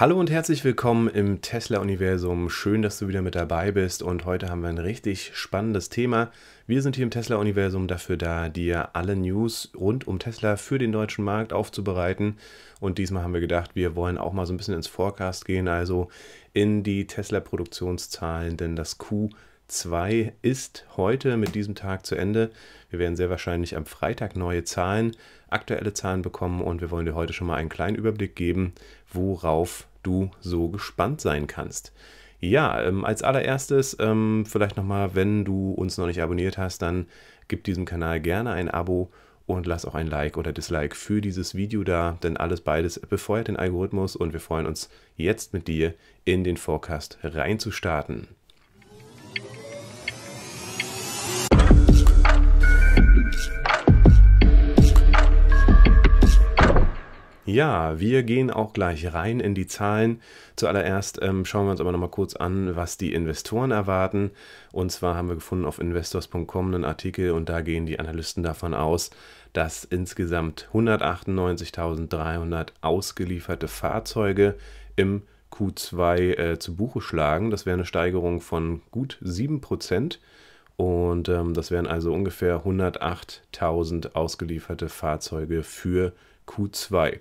Hallo und herzlich willkommen im Tesla-Universum. Schön, dass du wieder mit dabei bist und heute haben wir ein richtig spannendes Thema. Wir sind hier im Tesla-Universum dafür da, dir alle News rund um Tesla für den deutschen Markt aufzubereiten. Und diesmal haben wir gedacht, wir wollen auch mal so ein bisschen ins Forecast gehen, also in die Tesla-Produktionszahlen, denn das Q2 ist heute mit diesem Tag zu Ende. Wir werden sehr wahrscheinlich am Freitag neue Zahlen, aktuelle Zahlen bekommen und wir wollen dir heute schon mal einen kleinen Überblick geben, worauf du so gespannt sein kannst. Ja, ähm, als allererstes ähm, vielleicht nochmal, wenn du uns noch nicht abonniert hast, dann gib diesem Kanal gerne ein Abo und lass auch ein Like oder Dislike für dieses Video da, denn alles beides befeuert den Algorithmus und wir freuen uns jetzt mit dir in den Forecast reinzustarten. Ja, wir gehen auch gleich rein in die Zahlen. Zuallererst ähm, schauen wir uns aber nochmal kurz an, was die Investoren erwarten. Und zwar haben wir gefunden auf investors.com einen Artikel und da gehen die Analysten davon aus, dass insgesamt 198.300 ausgelieferte Fahrzeuge im Q2 äh, zu Buche schlagen. Das wäre eine Steigerung von gut 7%. Und ähm, das wären also ungefähr 108.000 ausgelieferte Fahrzeuge für Q2.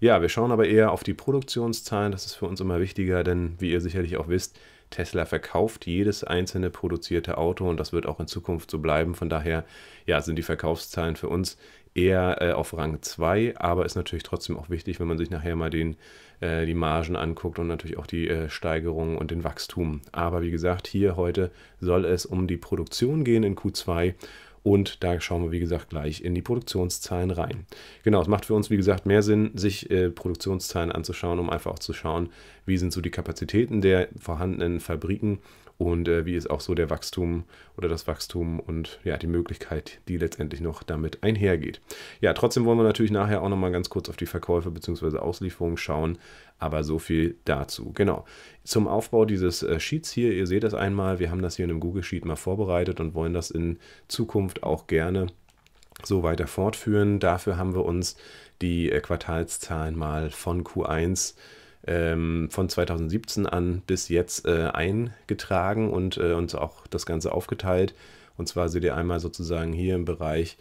Ja, wir schauen aber eher auf die Produktionszahlen. Das ist für uns immer wichtiger, denn wie ihr sicherlich auch wisst, Tesla verkauft jedes einzelne produzierte Auto und das wird auch in Zukunft so bleiben. Von daher ja, sind die Verkaufszahlen für uns eher äh, auf Rang 2, aber ist natürlich trotzdem auch wichtig, wenn man sich nachher mal den, äh, die Margen anguckt und natürlich auch die äh, Steigerung und den Wachstum. Aber wie gesagt, hier heute soll es um die Produktion gehen in Q2 und da schauen wir, wie gesagt, gleich in die Produktionszahlen rein. Genau, es macht für uns, wie gesagt, mehr Sinn, sich äh, Produktionszahlen anzuschauen, um einfach auch zu schauen, wie sind so die Kapazitäten der vorhandenen Fabriken und äh, wie ist auch so der Wachstum oder das Wachstum und ja, die Möglichkeit, die letztendlich noch damit einhergeht. Ja, trotzdem wollen wir natürlich nachher auch nochmal ganz kurz auf die Verkäufe bzw. Auslieferungen schauen, aber so viel dazu. Genau, zum Aufbau dieses äh, Sheets hier, ihr seht das einmal, wir haben das hier in einem Google Sheet mal vorbereitet und wollen das in Zukunft auch gerne so weiter fortführen. Dafür haben wir uns die äh, Quartalszahlen mal von Q1 ähm, von 2017 an bis jetzt äh, eingetragen und äh, uns auch das Ganze aufgeteilt. Und zwar seht ihr einmal sozusagen hier im Bereich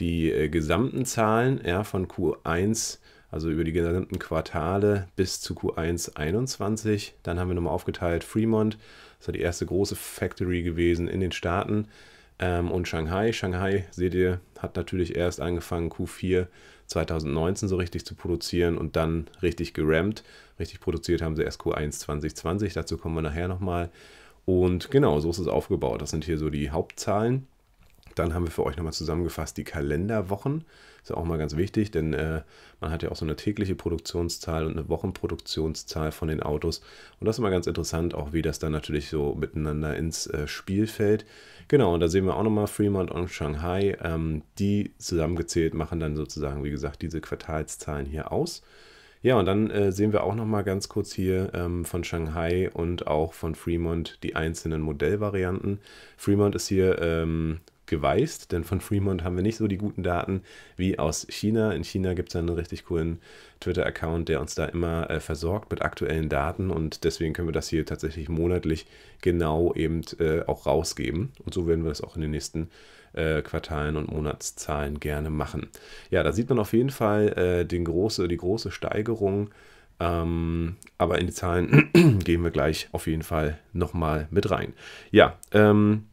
die äh, gesamten Zahlen ja, von Q1, also über die gesamten Quartale bis zu Q1 21. Dann haben wir nochmal aufgeteilt Fremont, das war die erste große Factory gewesen in den Staaten. Ähm, und Shanghai. Shanghai, seht ihr, hat natürlich erst angefangen, Q4 2019 so richtig zu produzieren und dann richtig gerammt. Richtig produziert haben sie erst Q1 2020, dazu kommen wir nachher nochmal. Und genau, so ist es aufgebaut. Das sind hier so die Hauptzahlen. Dann haben wir für euch nochmal zusammengefasst die Kalenderwochen. Ist auch mal ganz wichtig, denn äh, man hat ja auch so eine tägliche Produktionszahl und eine Wochenproduktionszahl von den Autos. Und das ist immer ganz interessant, auch wie das dann natürlich so miteinander ins äh, Spiel fällt. Genau, und da sehen wir auch nochmal Fremont und Shanghai. Ähm, die zusammengezählt machen dann sozusagen, wie gesagt, diese Quartalszahlen hier aus. Ja, und dann äh, sehen wir auch nochmal ganz kurz hier ähm, von Shanghai und auch von Fremont die einzelnen Modellvarianten. Fremont ist hier ähm, geweißt, denn von Fremont haben wir nicht so die guten Daten wie aus China. In China gibt es einen richtig coolen Twitter-Account, der uns da immer äh, versorgt mit aktuellen Daten und deswegen können wir das hier tatsächlich monatlich genau eben äh, auch rausgeben. Und so werden wir das auch in den nächsten äh, Quartalen und Monatszahlen gerne machen. Ja, da sieht man auf jeden Fall äh, den große, die große Steigerung. Ähm, aber in die Zahlen gehen wir gleich auf jeden Fall nochmal mit rein. Ja, ähm,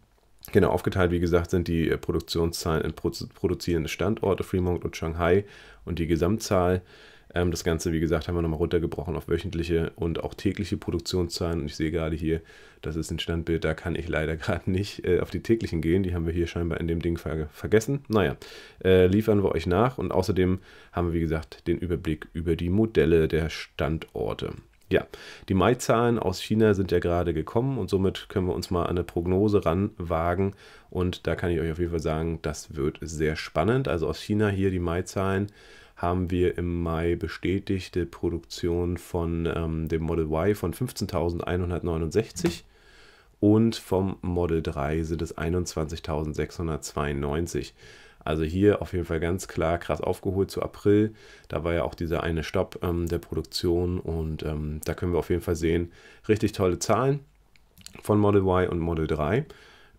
Genau, aufgeteilt, wie gesagt, sind die äh, Produktionszahlen in produzierende Standorte, Fremont und Shanghai und die Gesamtzahl. Ähm, das Ganze, wie gesagt, haben wir nochmal runtergebrochen auf wöchentliche und auch tägliche Produktionszahlen. Und ich sehe gerade hier, das ist ein Standbild, da kann ich leider gerade nicht äh, auf die täglichen gehen. Die haben wir hier scheinbar in dem Ding ver vergessen. Naja, äh, liefern wir euch nach. Und außerdem haben wir, wie gesagt, den Überblick über die Modelle der Standorte. Ja, die Mai-Zahlen aus China sind ja gerade gekommen und somit können wir uns mal an eine Prognose ranwagen. Und da kann ich euch auf jeden Fall sagen, das wird sehr spannend. Also aus China hier die Mai-Zahlen haben wir im Mai bestätigte Produktion von ähm, dem Model Y von 15.169 und vom Model 3 sind es 21.692. Also hier auf jeden Fall ganz klar krass aufgeholt zu April. Da war ja auch dieser eine Stopp ähm, der Produktion und ähm, da können wir auf jeden Fall sehen, richtig tolle Zahlen von Model Y und Model 3.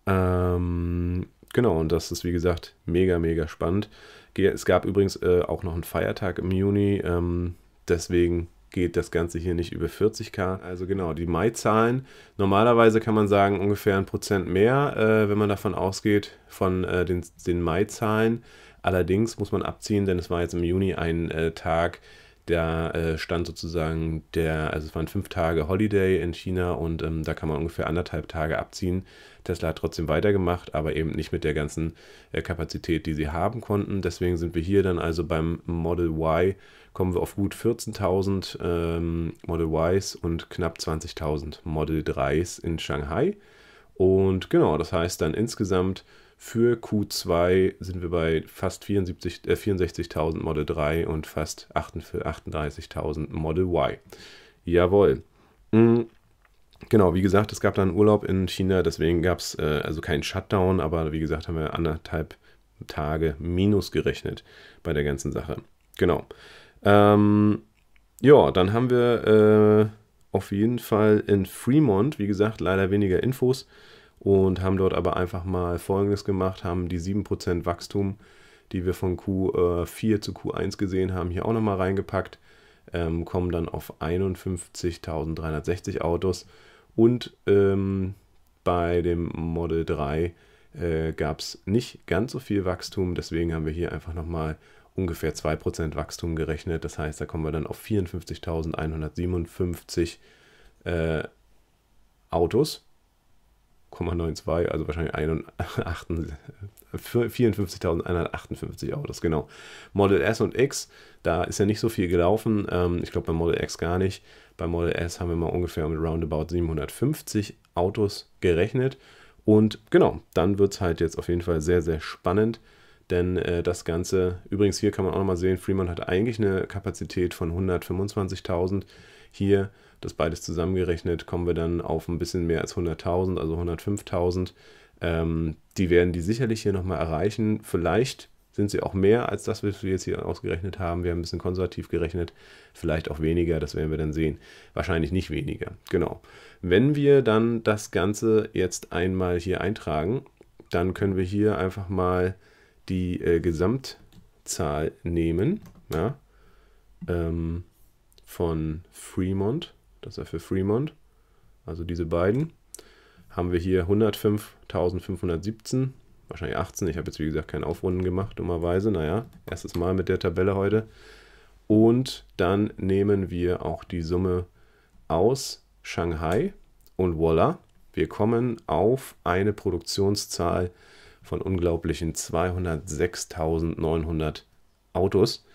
Ähm, genau, und das ist wie gesagt mega, mega spannend. Es gab übrigens äh, auch noch einen Feiertag im Juni, ähm, deswegen geht das Ganze hier nicht über 40k. Also genau, die Mai-Zahlen. Normalerweise kann man sagen, ungefähr ein Prozent mehr, äh, wenn man davon ausgeht, von äh, den, den Mai-Zahlen. Allerdings muss man abziehen, denn es war jetzt im Juni ein äh, Tag, da äh, stand sozusagen der, also es waren fünf Tage Holiday in China und ähm, da kann man ungefähr anderthalb Tage abziehen. Tesla hat trotzdem weitergemacht, aber eben nicht mit der ganzen äh, Kapazität, die sie haben konnten. Deswegen sind wir hier dann also beim Model Y, kommen wir auf gut 14.000 ähm, Model Ys und knapp 20.000 Model 3s in Shanghai. Und genau, das heißt dann insgesamt für Q2 sind wir bei fast 74, äh, 64.000 Model 3 und fast 38.000 Model Y. Jawohl. Mhm. Genau, wie gesagt, es gab dann Urlaub in China, deswegen gab es äh, also keinen Shutdown, aber wie gesagt, haben wir anderthalb Tage minus gerechnet bei der ganzen Sache. Genau. Ähm, ja, dann haben wir äh, auf jeden Fall in Fremont, wie gesagt, leider weniger Infos und haben dort aber einfach mal Folgendes gemacht, haben die 7% Wachstum, die wir von Q4 zu Q1 gesehen haben, hier auch nochmal reingepackt, ähm, kommen dann auf 51.360 Autos und ähm, bei dem Model 3 äh, gab es nicht ganz so viel Wachstum, deswegen haben wir hier einfach nochmal ungefähr 2% Wachstum gerechnet. Das heißt, da kommen wir dann auf 54.157 äh, Autos. 0,92, also wahrscheinlich 54.158 Autos, genau. Model S und X, da ist ja nicht so viel gelaufen. Ähm, ich glaube bei Model X gar nicht. Bei Model S haben wir mal ungefähr mit roundabout 750 Autos gerechnet. Und genau, dann wird es halt jetzt auf jeden Fall sehr, sehr spannend. Denn äh, das Ganze, übrigens hier kann man auch nochmal sehen, Fremont hat eigentlich eine Kapazität von 125.000. Hier das beides zusammengerechnet, kommen wir dann auf ein bisschen mehr als 100.000, also 105.000. Ähm, die werden die sicherlich hier nochmal erreichen. Vielleicht sind sie auch mehr als das, was wir jetzt hier ausgerechnet haben. Wir haben ein bisschen konservativ gerechnet, vielleicht auch weniger, das werden wir dann sehen. Wahrscheinlich nicht weniger, genau. Wenn wir dann das Ganze jetzt einmal hier eintragen, dann können wir hier einfach mal die äh, Gesamtzahl nehmen ja, ähm, von Fremont das ja für Fremont, also diese beiden, haben wir hier 105.517, wahrscheinlich 18. Ich habe jetzt wie gesagt kein Aufrunden gemacht, dummerweise. Naja, erstes Mal mit der Tabelle heute. Und dann nehmen wir auch die Summe aus Shanghai und voila, wir kommen auf eine Produktionszahl unglaublichen 206.900 Autos.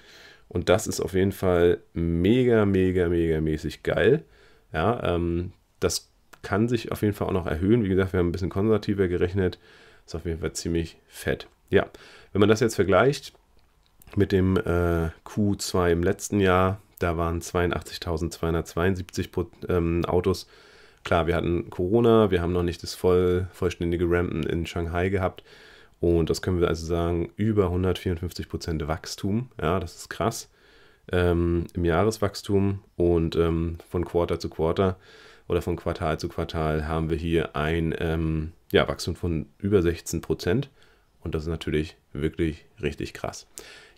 Und das ist auf jeden Fall mega, mega, mega mäßig geil. Ja, ähm, das kann sich auf jeden Fall auch noch erhöhen. Wie gesagt, wir haben ein bisschen konservativer gerechnet. Ist auf jeden Fall ziemlich fett. Ja, wenn man das jetzt vergleicht mit dem äh, Q2 im letzten Jahr, da waren 82.272 ähm, Autos. Klar, wir hatten Corona, wir haben noch nicht das voll, vollständige Rampen in Shanghai gehabt. Und das können wir also sagen, über 154% Wachstum. Ja, das ist krass ähm, im Jahreswachstum und ähm, von Quarter zu Quarter oder von Quartal zu Quartal haben wir hier ein ähm, ja, Wachstum von über 16 Prozent. Und das ist natürlich wirklich richtig krass.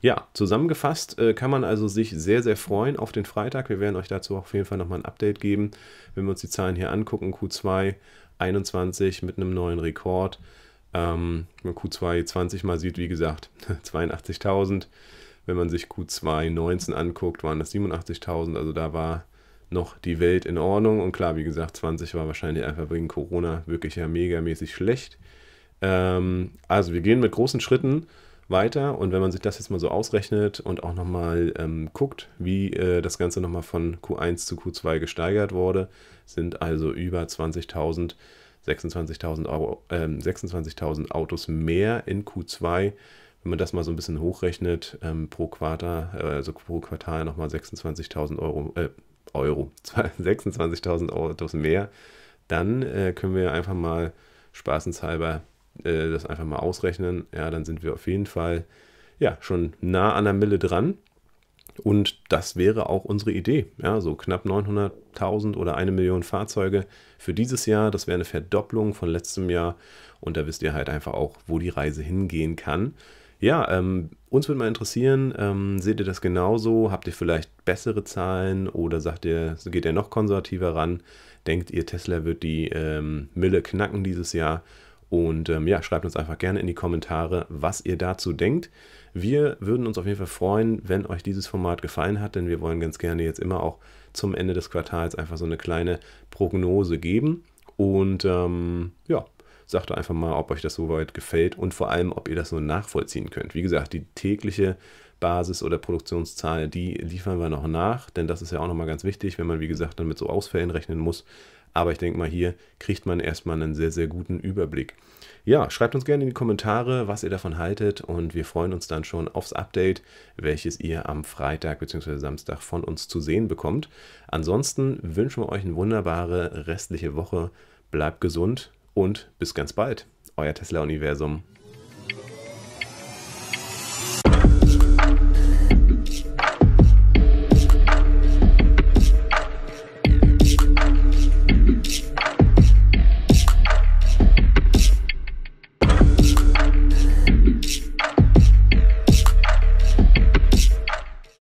Ja, zusammengefasst äh, kann man also sich sehr, sehr freuen auf den Freitag. Wir werden euch dazu auf jeden Fall nochmal ein Update geben. Wenn wir uns die Zahlen hier angucken, Q2 21 mit einem neuen Rekord. Ähm, wenn man Q2 20 mal sieht, wie gesagt, 82.000. Wenn man sich Q2 19 anguckt, waren das 87.000. Also da war noch die Welt in Ordnung. Und klar, wie gesagt, 20 war wahrscheinlich einfach wegen Corona wirklich ja megamäßig schlecht. Ähm, also wir gehen mit großen Schritten weiter. Und wenn man sich das jetzt mal so ausrechnet und auch nochmal ähm, guckt, wie äh, das Ganze nochmal von Q1 zu Q2 gesteigert wurde, sind also über 20.000, 26.000 äh, 26 Autos mehr in Q2 wenn man das mal so ein bisschen hochrechnet, ähm, pro Quartal, äh, also pro Quartal nochmal 26.000 Euro, äh, Euro, 26.000 Autos mehr, dann äh, können wir einfach mal spaßenshalber äh, das einfach mal ausrechnen, ja, dann sind wir auf jeden Fall ja schon nah an der Mille dran. Und das wäre auch unsere Idee. Ja, so knapp 900.000 oder eine Million Fahrzeuge für dieses Jahr. Das wäre eine Verdopplung von letztem Jahr. Und da wisst ihr halt einfach auch, wo die Reise hingehen kann. Ja, ähm, uns würde mal interessieren, ähm, seht ihr das genauso? Habt ihr vielleicht bessere Zahlen oder sagt ihr, geht ihr noch konservativer ran? Denkt ihr, Tesla wird die ähm, Mille knacken dieses Jahr? Und ähm, ja, schreibt uns einfach gerne in die Kommentare, was ihr dazu denkt. Wir würden uns auf jeden Fall freuen, wenn euch dieses Format gefallen hat, denn wir wollen ganz gerne jetzt immer auch zum Ende des Quartals einfach so eine kleine Prognose geben. Und ähm, ja, sagt einfach mal, ob euch das soweit gefällt und vor allem, ob ihr das so nachvollziehen könnt. Wie gesagt, die tägliche Basis- oder Produktionszahl, die liefern wir noch nach, denn das ist ja auch nochmal ganz wichtig, wenn man, wie gesagt, dann mit so Ausfällen rechnen muss. Aber ich denke mal, hier kriegt man erstmal einen sehr, sehr guten Überblick. Ja, schreibt uns gerne in die Kommentare, was ihr davon haltet und wir freuen uns dann schon aufs Update, welches ihr am Freitag bzw. Samstag von uns zu sehen bekommt. Ansonsten wünschen wir euch eine wunderbare restliche Woche. Bleibt gesund und bis ganz bald. Euer Tesla-Universum.